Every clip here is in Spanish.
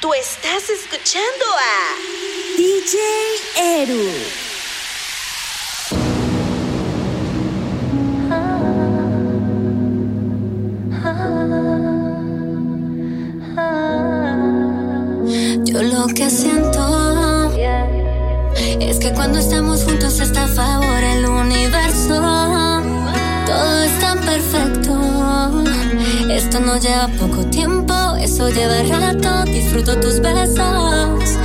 Tú estás escuchando a DJ Eru. Yo lo que siento es que cuando estamos juntos está a favor el universo. Todo es tan perfecto. Esto no lleva poco tiempo eso lleva rato, disfruto tus besos.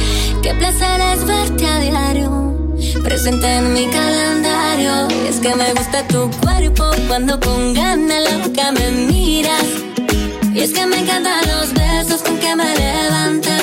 Qué placer es verte a diario, presente en mi calendario. Y es que me gusta tu cuerpo cuando con ganas loca me miras. Y es que me encantan los besos con que me levantas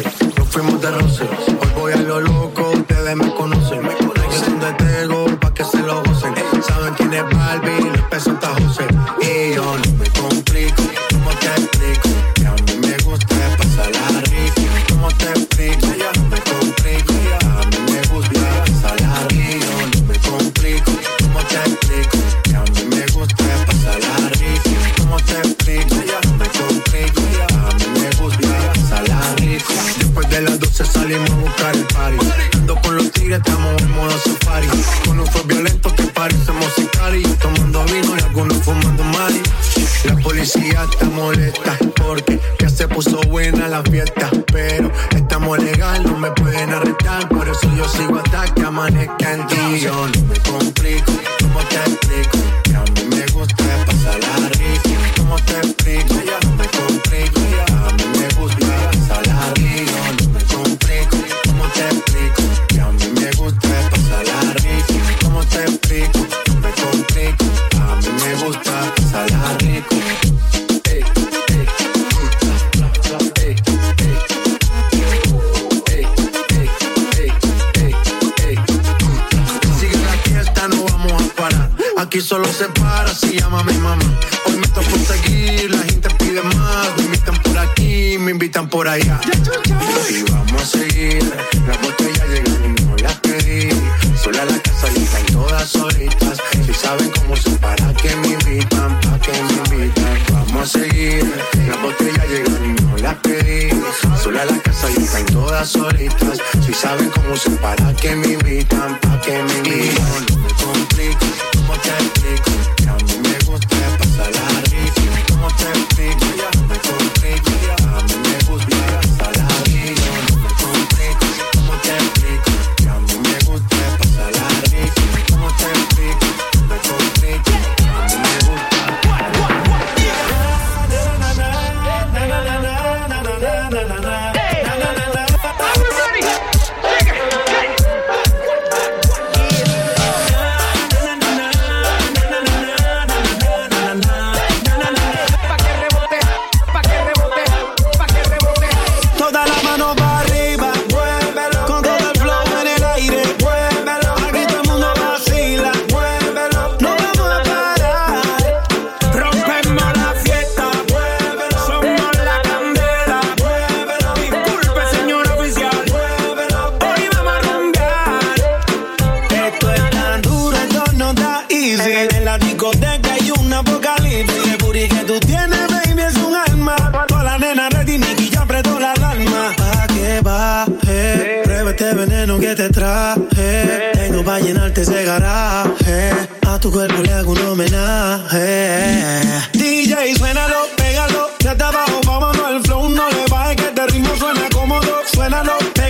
nos fuimos de roce. Hoy voy a lo loco, ustedes me conocen. hasta que amanezca en ti. Yo no me complico, ¿cómo te explico? Que a mí me gusta pasar la rica. ¿Cómo te explico? Y vamos a seguir, las botellas llegaron y no las pedí. Sola la casa llegan todas solitas. Si saben cómo son, para que me invitan, para que me invitan. Vamos a seguir, las botellas llegaron y no las pedí. Sola la casa llegan todas solitas. Si saben cómo son, para que me invitan, para que me invitan. No me complico, ¿cómo te explico?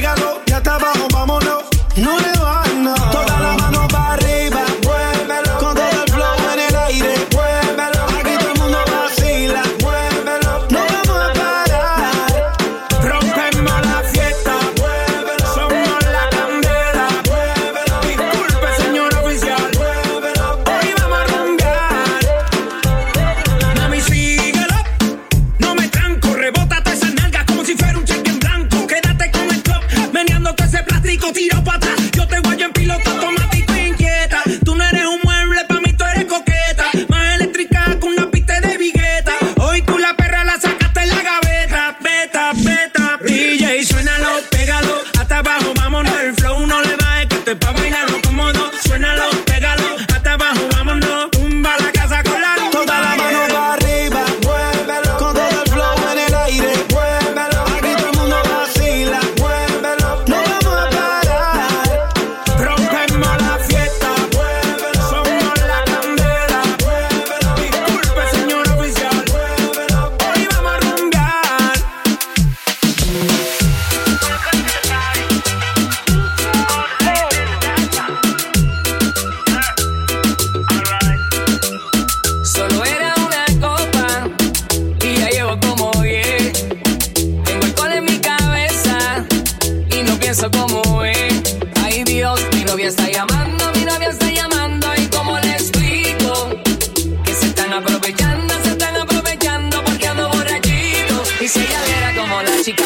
ya está abajo, vámonos.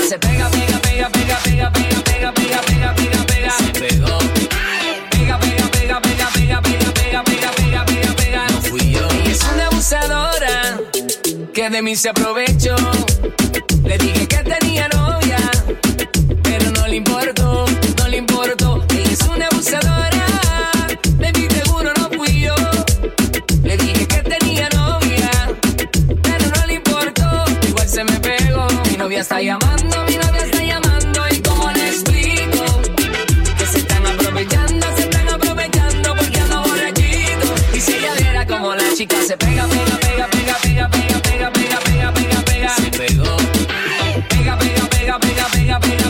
Se pega, pega, pega, pega, pega, pega, pega, pega, pega, pega, pega. Se pegó. Pega, pega, pega, pega, pega, pega, pega, pega, pega, pega, pega. No fui yo. Es una abusadora que de mí se aprovechó. Le dije que tenía baby, baby.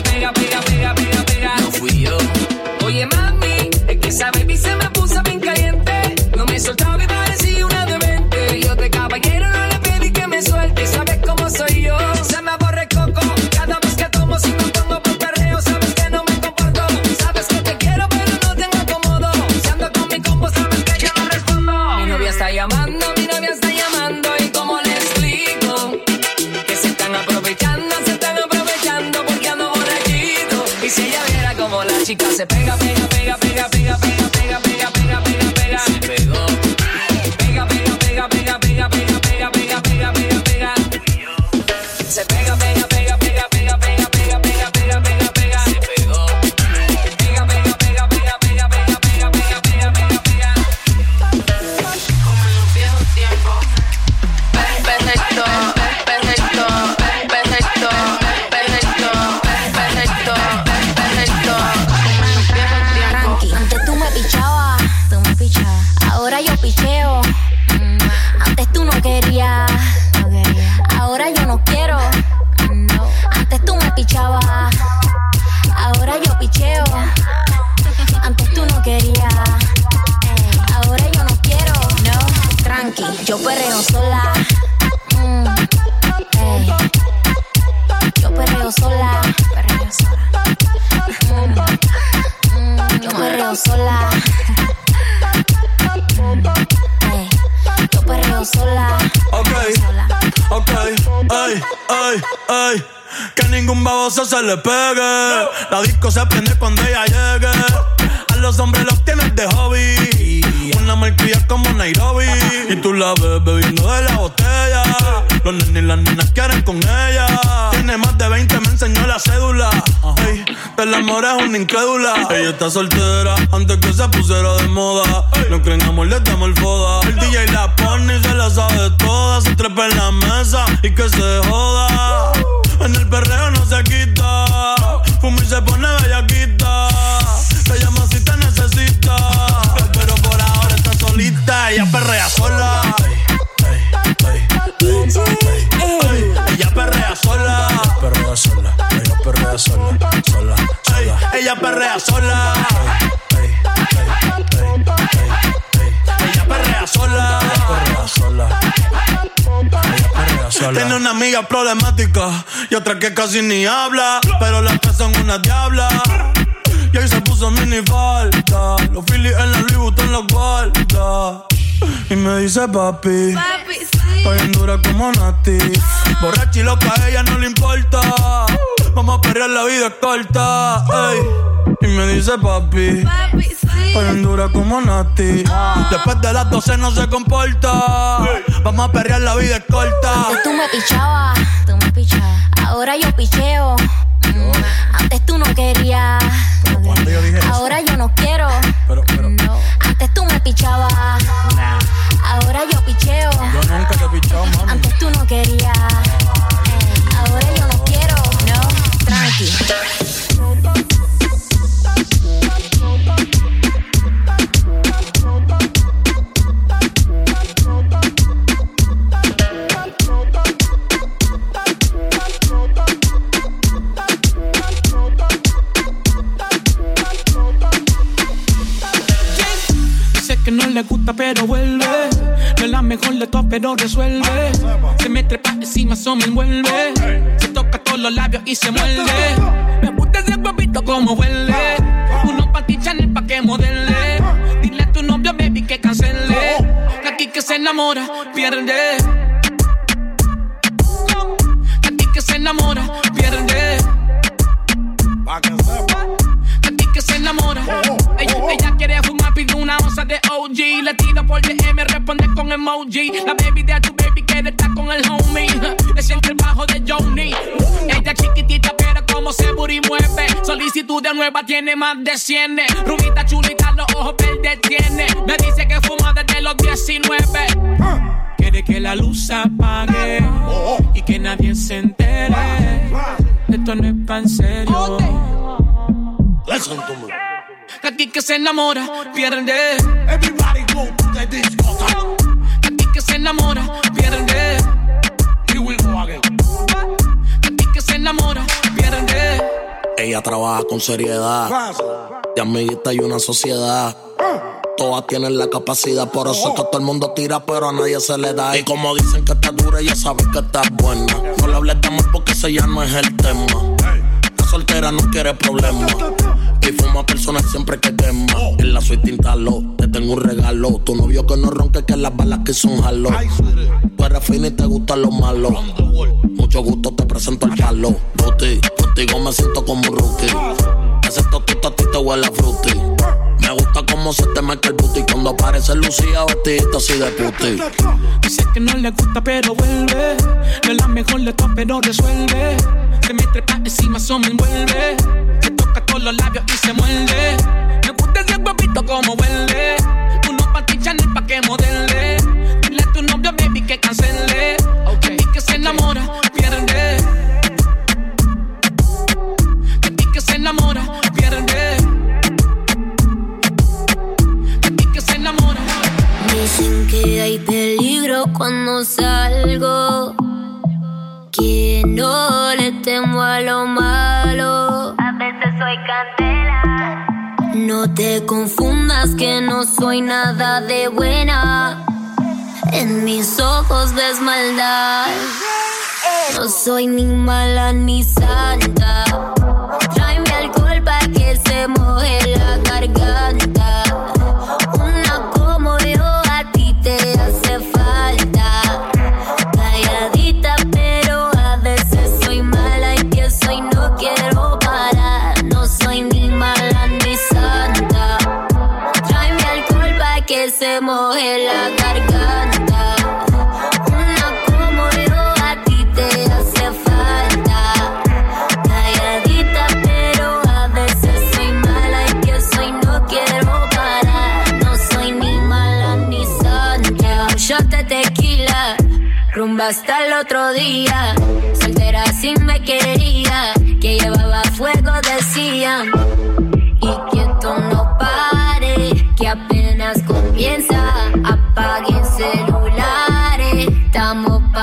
Ay, ay. Que ningún baboso se le pegue. La disco se prende cuando ella llegue. A los hombres los tienes de hobby. Una marquilla como Nairobi. Y tú la ves bebiendo de la botella. Los nenes y las nenas quieren con ella. Tiene más de 20, me enseñó la cédula. Ey, el amor es una incrédula. Ella está soltera antes que se pusiera de moda. No creen amor, le damos el foda. El DJ la pone y se la sabe toda. Se trepa en la mesa y que se joda. En el perreo no se quita. Fuma y se pone bellaquita. Te llama si te necesita. Ella perrea sola. Ella perrea sola. Perrea sola. Ella perrea sola. Sola. sola. Ella perrea sola. Ella perrea sola. Perrea sola. Sola. Tiene una amiga problemática y otra que casi ni habla. Pero las tres son una diabla. Y ahí se puso mini falta. Los Phillies en la Louis Vuitton los guarda. Y me dice papi. Papi, sí. Estoy en dura como Nati. Borracha y loca, a ella no le importa. Vamos a perrear, la vida es corta. ey. Y me dice papi. Papi, sí. Estoy en dura como Nati. Después de las 12 no se comporta. Vamos a perrear, la vida es corta. Antes tú me pichabas, tú me pichabas. Ahora yo picheo. Mm, Antes tú no querías. Resuelve. Se me trepa encima, eso me envuelve. Se toca todos los labios y se muerde. Me gusta ese huevito como huele. Uno pa' ti, Chanel, pa' que modele. Dile a tu novio, baby, que cancele. Que aquí que se enamora, pierde. Que aquí que se enamora, Le tiro por DM, responde con emoji. La baby de tu baby quiere estar con el homie. Le el bajo de Johnny. Ella chiquitita, pero como se booty mueve. Solicitud de nueva tiene más de 100. Rubita chulita, los ojos verdes tiene. Me dice que fuma desde los 19. Quiere que la luz apague y que nadie se entere. Esto no es pa' en serio. Que aquí que se enamora, pierde. Everybody go to the disco. Que aquí que se enamora, pierde. Here we go again. Que aquí que se enamora, pierde. Ella trabaja con seriedad. De amiguita y una sociedad. Todas tienen la capacidad, por eso que todo el mundo tira, pero a nadie se le da. Y como dicen que está dura, ya sabes que está buena. No le hables de amor porque ese ya no es el tema. La soltera no quiere problemas. Y fuma personas siempre que quema. En la suite instalo, te tengo un regalo. Tu novio que no ronque, que las balas que son jalo. Tú eres fina y te gustan los malos. Mucho gusto, te presento el palo. Ruti, contigo me siento como un rookie. Ese totito a ti te huele a fruity. Me gusta cómo se te marca el booty cuando aparece Lucía vestidita así de puti. Dice que no le gusta, pero vuelve. No es la mejor de pero resuelve. Se me trepa encima, eso me envuelve. Todos los labios y se muerde. Me gusta ese huevito como huele. Uno pa' ti, Chanel pa' que modele. Dile a tu novio, baby, que cancele. Y que se enamora, pierde. Y que se enamora, pierde. Y que se enamora. Dicen que hay peligro cuando salgo. Que no le temo a lo malo. No te confundas que no soy nada de buena. En mis ojos ves maldad. No soy ni mala ni santa. Tráeme alcohol para que se moje la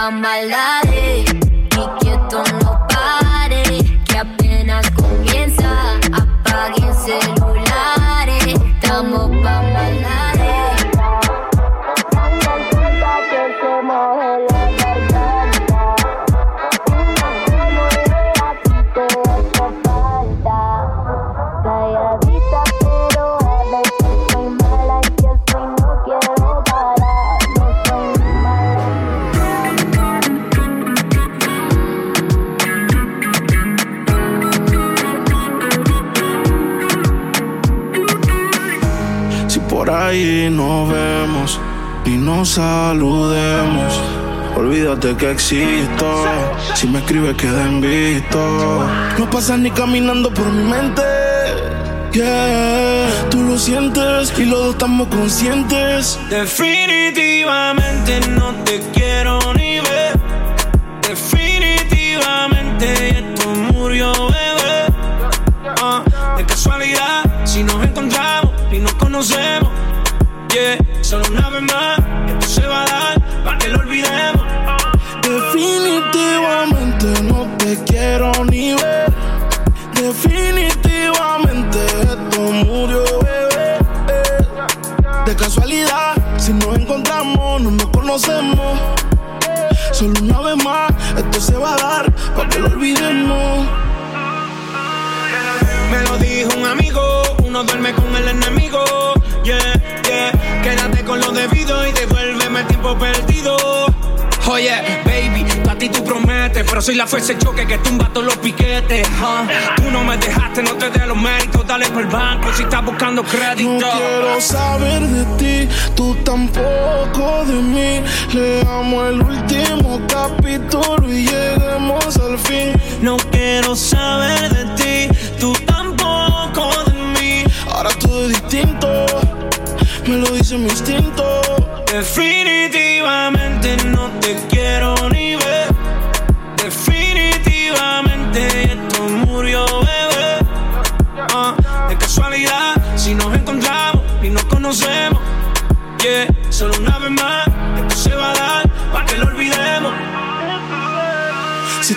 Estamos pa' maldades. Saludemos, olvídate que existo. Si me escribes, queda en visto. No pasas ni caminando por mi mente. Yeah, tú lo sientes y los dos estamos conscientes. Definitivamente no te quiero ni ver. Definitivamente esto murió, bebé. Ah, de casualidad, si nos encontramos y nos conocemos. Yeah, solo una vez más, esto se va a dar para que lo olvidemos. Definitivamente no te quiero ni ver. Definitivamente esto murió, bebé. De casualidad, si nos encontramos, no nos conocemos. Solo una vez más, esto se va a dar para que lo olvidemos. Me lo dijo un amigo, uno duerme con el enemigo. Debido y devuélveme el tiempo perdido. Oye, baby, a ti tú prometes, pero soy la fuerza de choque que tumba todos los piquetes. huh. Tú no me dejaste, no te dé los méritos, dale por el banco si estás buscando crédito. No quiero saber de ti, tú tampoco de mí. Leamos el último capítulo y lleguemos al fin. No quiero saber de ti, tú tampoco me lo dice mi instinto. Definitivamente no te quiero ni ver. Definitivamente esto murió, bebé. Ah, de casualidad, si nos encontramos y nos conocemos. Yeah, solo una vez más, esto se va a dar para que lo olvidemos.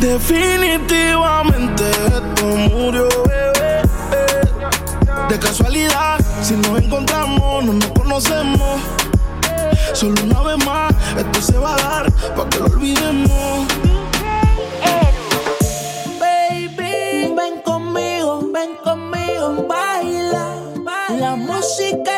Definitivamente esto murió, bebé. De casualidad, si nos encontramos, no nos conocemos. Solo una vez más, esto se va a dar para que lo olvidemos. Baby, ven conmigo, ven conmigo, baila. La música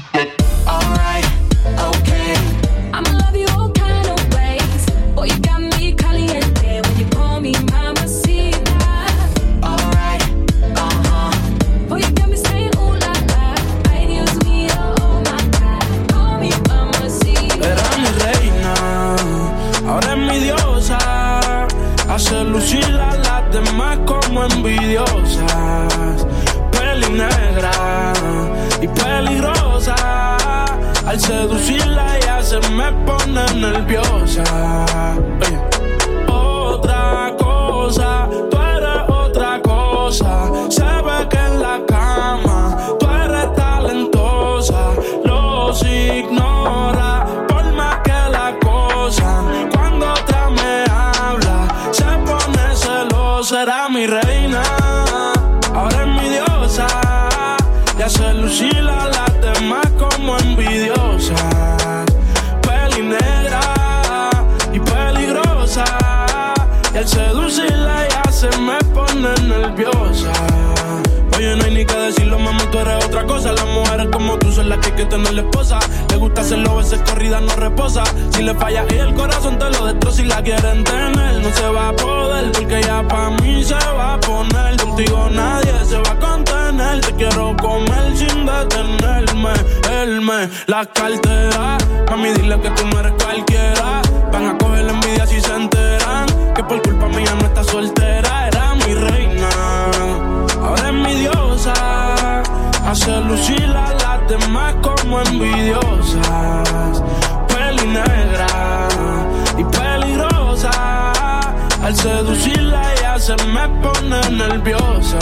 Envidiosas. Peli negra y peligrosa. Al seducirla ella se me pone nerviosa. Nerviosa. Oye, no hay ni que decirlo, mami, tú eres otra cosa. Las mujeres como tú son las que hay que tener la esposa. Le gusta hacerlo, veces corrida no reposa. Si le falla y el corazón te lo destroza. Si la quieren tener, no se va a poder. Porque ya pa' mí se va a poner. Contigo nadie se va a contener. Te quiero comer sin detenerme. Él me la cartera. Mami, dile que tú no eres cualquiera. Van a coger la envidia si se enteran. Que por culpa mía no está soltera. Era mi reina ahora es mi diosa. Hace lucir a las demás como envidiosas. Peli negra y peligrosa. Al seducirla ella se me pone nerviosa.